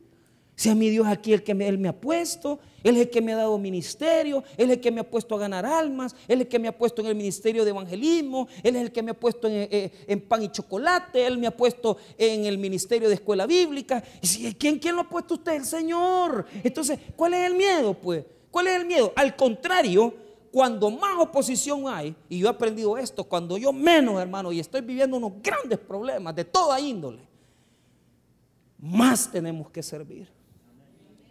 Sea mi Dios aquí el que me, Él me ha puesto. Él es el que me ha dado ministerio. Él es el que me ha puesto a ganar almas. Él es el que me ha puesto en el ministerio de evangelismo. Él es el que me ha puesto en, eh, pan y chocolate. Él me ha puesto en el ministerio de escuela bíblica. ¿Y ¿quién, ¿Quién lo ha puesto usted? El Señor. Entonces, ¿cuál es el miedo? Pues, ¿cuál es el miedo? Al contrario, cuando más oposición hay, y yo he aprendido esto, cuando yo menos, hermano, y estoy viviendo unos grandes problemas de toda índole, más tenemos que servir.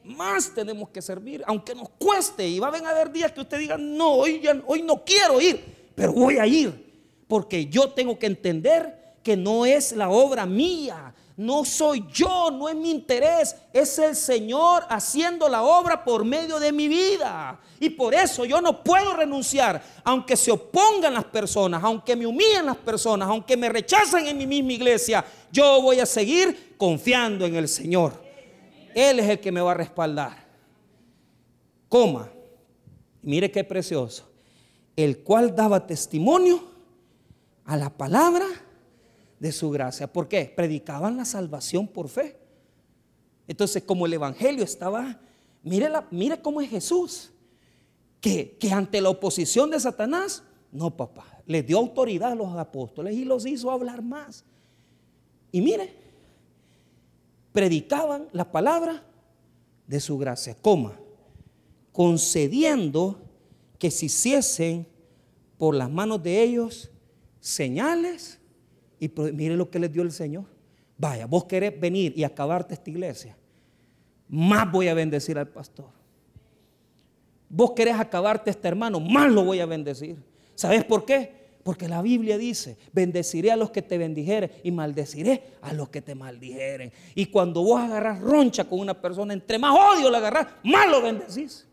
Más tenemos que servir, aunque nos cueste. Y va a haber días que usted diga, no, hoy, hoy no quiero ir, pero voy a ir. Porque yo tengo que entender que no es la obra mía, no soy yo, no es mi interés, es el Señor haciendo la obra por medio de mi vida. Y por eso yo no puedo renunciar, aunque se opongan las personas, aunque me humillen las personas, aunque me rechacen en mi misma iglesia, yo voy a seguir confiando en el Señor. Él es el que me va a respaldar. Coma, mire qué precioso, el cual daba testimonio a la palabra de su gracia. ¿Por qué? Predicaban la salvación por fe. Entonces, como el Evangelio estaba, mire, la, mire cómo es Jesús, que, que ante la oposición de Satanás, no papá, le dio autoridad a los apóstoles y los hizo hablar más. Y mire, predicaban la palabra de su gracia, coma, concediendo que se hiciesen por las manos de ellos señales y mire lo que les dio el Señor. Vaya, vos querés venir y acabarte esta iglesia. Más voy a bendecir al pastor. Vos querés acabarte este hermano, más lo voy a bendecir. ¿Sabes por qué? Porque la Biblia dice, bendeciré a los que te bendijeren y maldeciré a los que te maldijeren. Y cuando vos agarras roncha con una persona, entre más odio la agarras, más lo bendecís.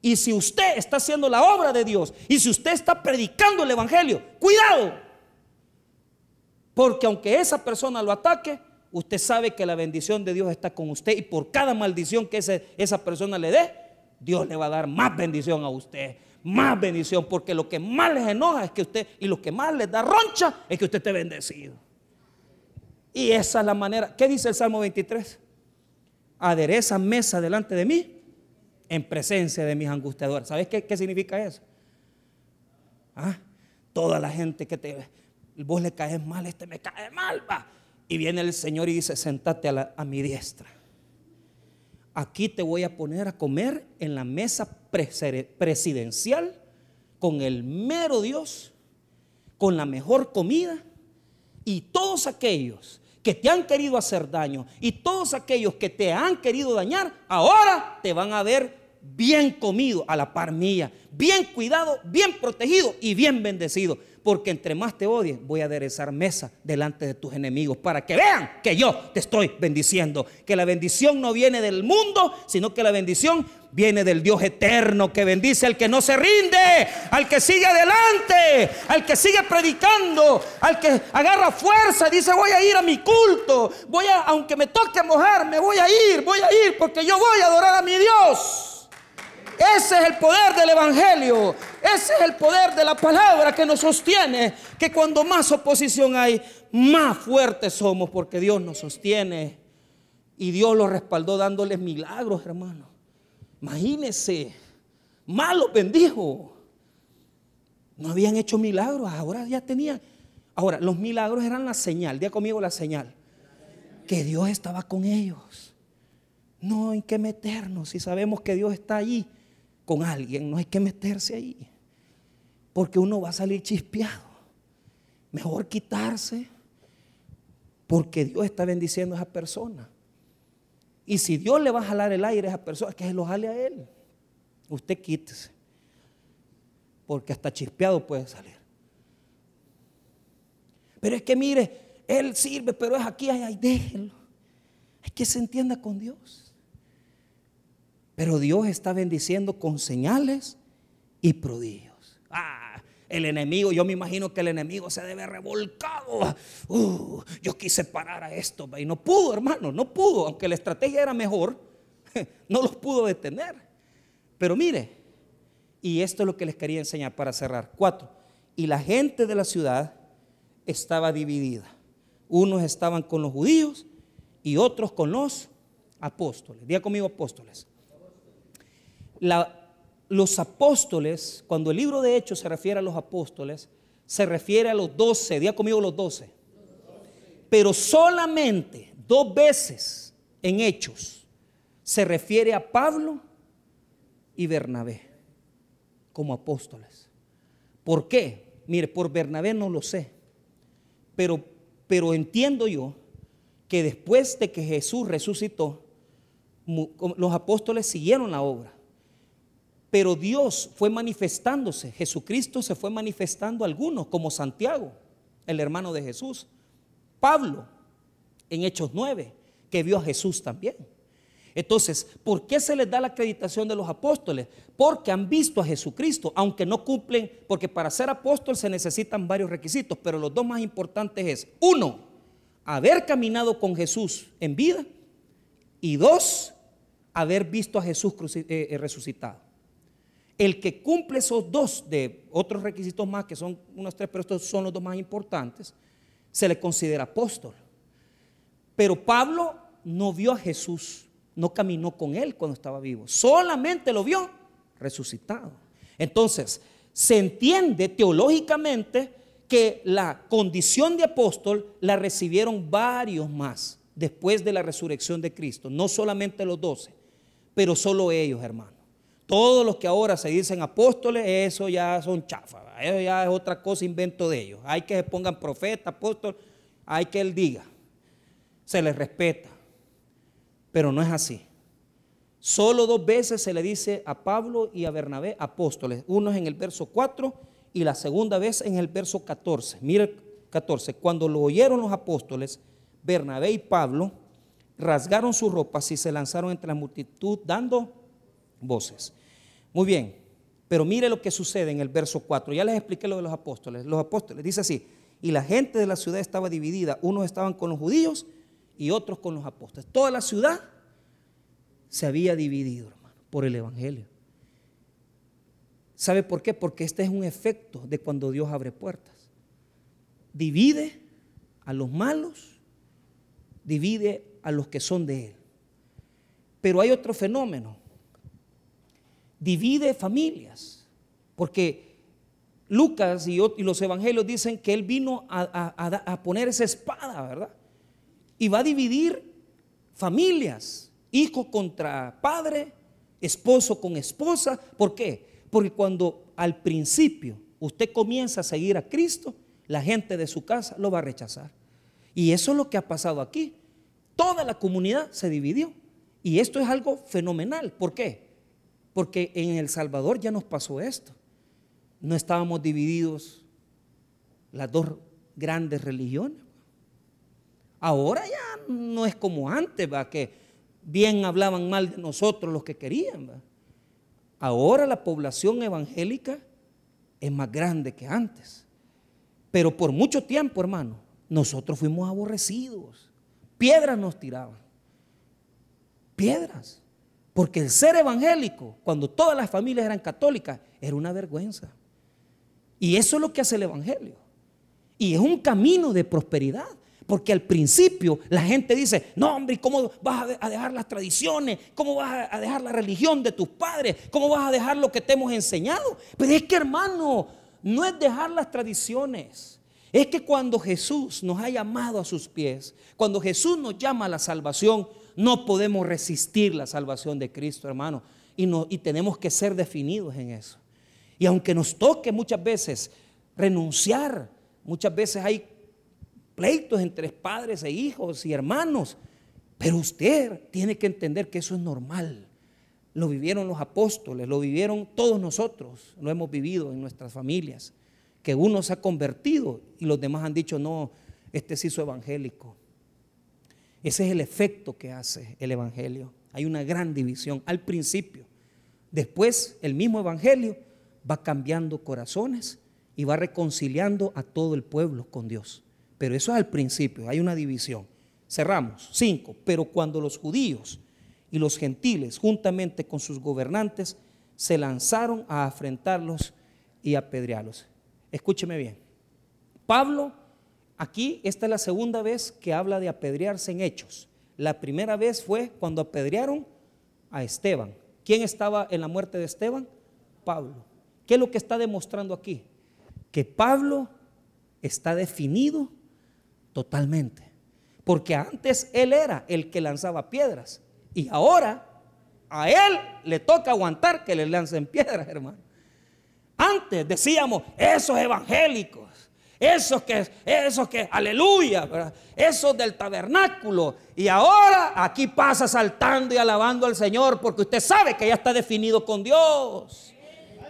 Y si usted está haciendo la obra de Dios y si usted está predicando el Evangelio, cuidado, porque aunque esa persona lo ataque, usted sabe que la bendición de Dios está con usted y por cada maldición que esa persona le dé, Dios le va a dar más bendición a usted. Más bendición, porque lo que más les enoja es que usted, y lo que más les da roncha es que usted esté bendecido. Y esa es la manera. ¿Qué dice el Salmo 23? Adereza mesa delante de mí en presencia de mis angustiadores. ¿Sabes qué, qué significa eso? ¿Ah? Toda la gente que te vos le caes mal, este me cae mal, va. Y viene el Señor y dice, sentate a, a mi diestra. Aquí te voy a poner a comer en la mesa presidencial con el mero Dios, con la mejor comida. Y todos aquellos que te han querido hacer daño y todos aquellos que te han querido dañar, ahora te van a ver bien comido a la par mía, bien cuidado, bien protegido y bien bendecido porque entre más te odien, voy a aderezar mesa delante de tus enemigos para que vean que yo te estoy bendiciendo. Que la bendición no viene del mundo, sino que la bendición viene del Dios eterno que bendice al que no se rinde, al que sigue adelante, al que sigue predicando, al que agarra fuerza, dice voy a ir a mi culto, voy a, aunque me toque mojarme, voy a ir, voy a ir, porque yo voy a adorar a mi Dios. Ese es el poder del Evangelio. Ese es el poder de la palabra que nos sostiene. Que cuando más oposición hay, más fuertes somos porque Dios nos sostiene. Y Dios los respaldó dándoles milagros, hermano. Imagínense. Más los bendijo. No habían hecho milagros, ahora ya tenían. Ahora, los milagros eran la señal. Día conmigo la señal. Que Dios estaba con ellos. No hay que meternos si sabemos que Dios está allí con alguien, no hay que meterse ahí, porque uno va a salir chispeado. Mejor quitarse, porque Dios está bendiciendo a esa persona. Y si Dios le va a jalar el aire a esa persona, que se lo jale a él. Usted quítese, porque hasta chispeado puede salir. Pero es que mire, él sirve, pero es aquí, ay, ay, déjenlo. Hay que se entienda con Dios. Pero Dios está bendiciendo con señales y prodigios. Ah, el enemigo, yo me imagino que el enemigo se debe revolcado. Uh, yo quise parar a esto y no pudo, hermano, no pudo. Aunque la estrategia era mejor, no los pudo detener. Pero mire, y esto es lo que les quería enseñar para cerrar. Cuatro, y la gente de la ciudad estaba dividida. Unos estaban con los judíos y otros con los apóstoles. Diga conmigo apóstoles los apóstoles, cuando el libro de Hechos se refiere a los apóstoles, se refiere a los doce, día conmigo los doce. Pero solamente dos veces en Hechos se refiere a Pablo y Bernabé. como apóstoles. ¿Por qué? Mire, por Bernabé no lo sé, pero, pero entiendo yo que después de que Jesús resucitó, los apóstoles siguieron la obra. Pero Dios fue manifestándose, Jesucristo se fue manifestando a algunos, como Santiago, el hermano de Jesús, Pablo, en Hechos 9, que vio a Jesús también. Entonces, ¿por qué se les da la acreditación de los apóstoles? Porque han visto a Jesucristo, aunque no cumplen, porque para ser apóstol se necesitan varios requisitos, pero los dos más importantes es, uno, haber caminado con Jesús en vida y dos, haber visto a Jesús eh, eh, resucitado. El que cumple esos dos de otros requisitos más, que son unos tres, pero estos son los dos más importantes, se le considera apóstol. Pero Pablo no vio a Jesús, no caminó con él cuando estaba vivo, solamente lo vio resucitado. Entonces, se entiende teológicamente que la condición de apóstol la recibieron varios más después de la resurrección de Cristo, no solamente los doce, pero solo ellos, hermano. Todos los que ahora se dicen apóstoles, eso ya son chafas, eso ya es otra cosa, invento de ellos. Hay que se pongan profeta, apóstol, hay que él diga. Se les respeta, pero no es así. Solo dos veces se le dice a Pablo y a Bernabé apóstoles. Uno es en el verso 4 y la segunda vez en el verso 14. Mire 14. Cuando lo oyeron los apóstoles, Bernabé y Pablo rasgaron sus ropas y se lanzaron entre la multitud dando voces. Muy bien, pero mire lo que sucede en el verso 4. Ya les expliqué lo de los apóstoles. Los apóstoles, dice así, y la gente de la ciudad estaba dividida. Unos estaban con los judíos y otros con los apóstoles. Toda la ciudad se había dividido, hermano, por el Evangelio. ¿Sabe por qué? Porque este es un efecto de cuando Dios abre puertas. Divide a los malos, divide a los que son de Él. Pero hay otro fenómeno divide familias. Porque Lucas y, los evangelios dicen que él vino a, poner esa espada, ¿verdad? Y va a dividir familias, hijo contra padre, esposo con esposa. ¿Por qué? Porque cuando al principio usted comienza a seguir a Cristo, la gente de su casa lo va a rechazar. Y eso es lo que ha pasado aquí. Toda la comunidad se dividió. Y esto es algo fenomenal. ¿Por qué? Porque en El Salvador ya nos pasó esto. No estábamos divididos las dos grandes religiones. Ahora ya no es como antes, ¿va? que bien hablaban mal de nosotros los que querían. Ahora la población evangélica es más grande que antes. Pero por mucho tiempo, hermano, nosotros fuimos aborrecidos. Piedras nos tiraban. Piedras. Porque el ser evangélico, cuando todas las familias eran católicas, era una vergüenza. Y eso es lo que hace el Evangelio. Y es un camino de prosperidad. Porque al principio la gente dice, no hombre, ¿cómo vas a dejar las tradiciones? ¿Cómo vas a dejar la religión de tus padres? ¿Cómo vas a dejar lo que te hemos enseñado? Pero es que hermano, no es dejar las tradiciones. Es que cuando Jesús nos ha llamado a sus pies, cuando Jesús nos llama a la salvación, no podemos resistir la salvación de Cristo, hermano. Y, tenemos que ser definidos en eso. Y aunque nos toque muchas veces renunciar, muchas veces hay pleitos entre padres e hijos y hermanos, pero usted tiene que entender que eso es normal. Lo vivieron los apóstoles, lo vivieron todos nosotros, lo hemos vivido en nuestras familias, que uno se ha convertido y los demás han dicho, no, este se hizo evangélico. Ese es el efecto que hace el Evangelio. Hay una gran división al principio. Después el mismo Evangelio va cambiando corazones y va reconciliando a todo el pueblo con Dios. Pero eso es al principio, hay una división. Cerramos. Cinco. Pero cuando los judíos y los gentiles, juntamente con sus gobernantes, se lanzaron a afrentarlos y apedrearlos. Escúcheme bien. Pablo Aquí esta es la segunda vez que habla de apedrearse en hechos. La primera vez fue cuando apedrearon a Esteban. ¿Quién estaba en la muerte de Esteban? Pablo. ¿Qué es lo que está demostrando aquí? Que Pablo está definido totalmente. Porque antes él era el que lanzaba piedras. Y ahora a él le toca aguantar que le lancen piedras, hermano. Antes decíamos, esos evangélicos, esos que, esos que, aleluya, esos del tabernáculo. Y ahora aquí pasa saltando y alabando al Señor porque usted sabe que ya está definido con Dios.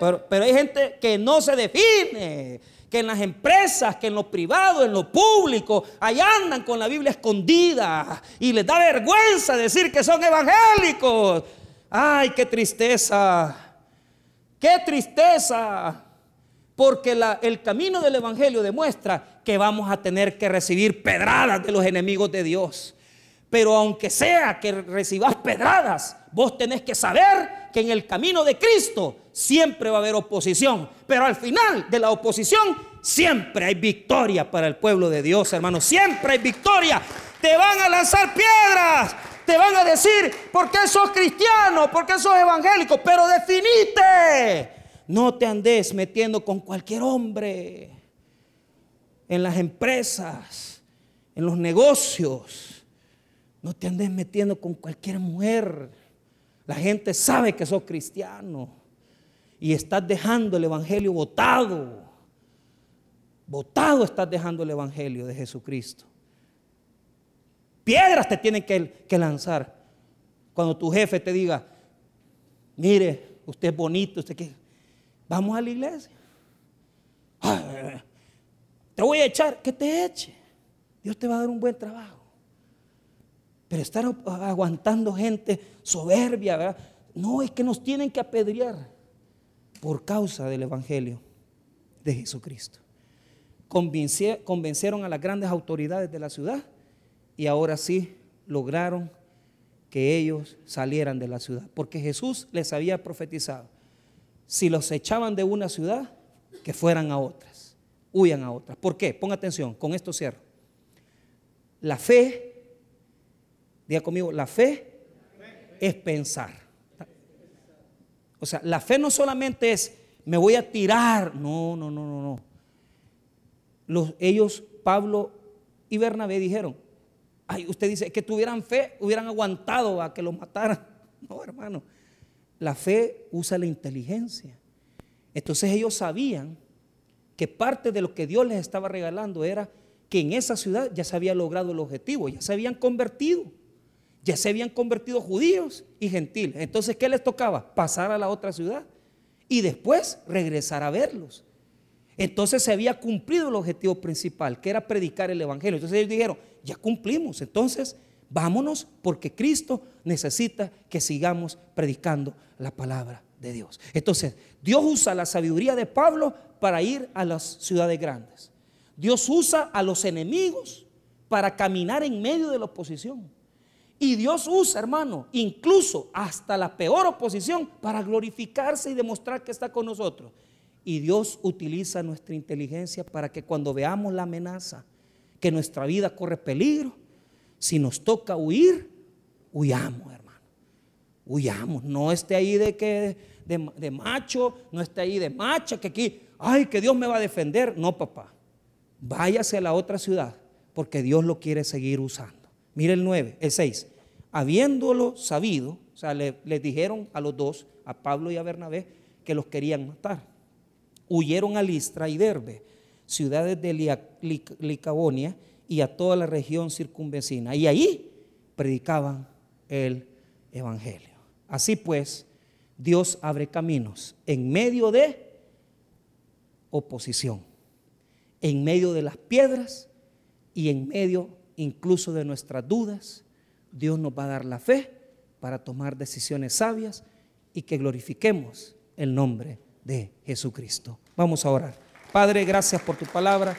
Pero, pero hay gente que no se define que en las empresas, que en lo privado, en lo público, allá andan con la Biblia escondida y les da vergüenza decir que son evangélicos. Ay, qué tristeza, qué tristeza, porque el camino del Evangelio demuestra que vamos a tener que recibir pedradas de los enemigos de Dios. Pero aunque sea que recibas pedradas, vos tenés que saber que en el camino de Cristo siempre va a haber oposición. Pero al final de la oposición siempre hay victoria para el pueblo de Dios, hermano. Siempre hay victoria. Te van a lanzar piedras. Te van a decir, ¿por qué sos cristiano? ¿Por qué sos evangélico? Pero definite. No te andes metiendo con cualquier hombre. En las empresas, en los negocios no te andes metiendo con cualquier mujer. La gente sabe que sos cristiano y estás dejando el evangelio votado. Votado estás dejando el evangelio de Jesucristo. Piedras te tienen que, lanzar. Cuando tu jefe te diga, mire, usted es bonito, usted que vamos a la iglesia. te voy a echar, que te eche. Dios te va a dar un buen trabajo. Pero estar aguantando gente soberbia, ¿verdad? no es que nos tienen que apedrear por causa del Evangelio de Jesucristo. Convencieron a las grandes autoridades de la ciudad y ahora sí lograron que ellos salieran de la ciudad. Porque Jesús les había profetizado, si los echaban de una ciudad, que fueran a otras, huyan a otras. ¿Por qué? Ponga atención, con esto cierro. La fe Diga conmigo, la fe es pensar. O sea, la fe no solamente es, me voy a tirar. No, no, no, no, no. Los, ellos, Pablo y Bernabé dijeron, ay, usted dice que tuvieran fe, hubieran aguantado a que los mataran. No, hermano. La fe usa la inteligencia. Entonces ellos sabían que parte de lo que Dios les estaba regalando era que en esa ciudad ya se había logrado el objetivo, ya se habían convertido. Ya se habían convertido judíos y gentiles. Entonces, ¿qué les tocaba? Pasar a la otra ciudad y después regresar a verlos. Entonces se había cumplido el objetivo principal, que era predicar el Evangelio. Entonces ellos dijeron, ya cumplimos, entonces vámonos porque Cristo necesita que sigamos predicando la palabra de Dios. Entonces, Dios usa la sabiduría de Pablo para ir a las ciudades grandes. Dios usa a los enemigos para caminar en medio de la oposición. Y Dios usa, hermano, incluso hasta la peor oposición para glorificarse y demostrar que está con nosotros. Y Dios utiliza nuestra inteligencia para que cuando veamos la amenaza, que nuestra vida corre peligro, si nos toca huir, huyamos, hermano. Huyamos. No esté ahí de que de, macho, no esté ahí de macha, que aquí, ay, que Dios me va a defender. No, papá. Váyase a la otra ciudad, porque Dios lo quiere seguir usando. Mire el 9, el 6. Habiéndolo sabido, o sea, le, les dijeron a los dos, a Pablo y a Bernabé, que los querían matar. Huyeron a Listra y Derbe, ciudades de Licabonia y a toda la región circunvecina. Y ahí predicaban el Evangelio. Así pues, Dios abre caminos en medio de oposición, en medio de las piedras y en medio incluso de nuestras dudas, Dios nos va a dar la fe para tomar decisiones sabias y que glorifiquemos el nombre de Jesucristo. Vamos a orar. Padre, gracias por tu palabra.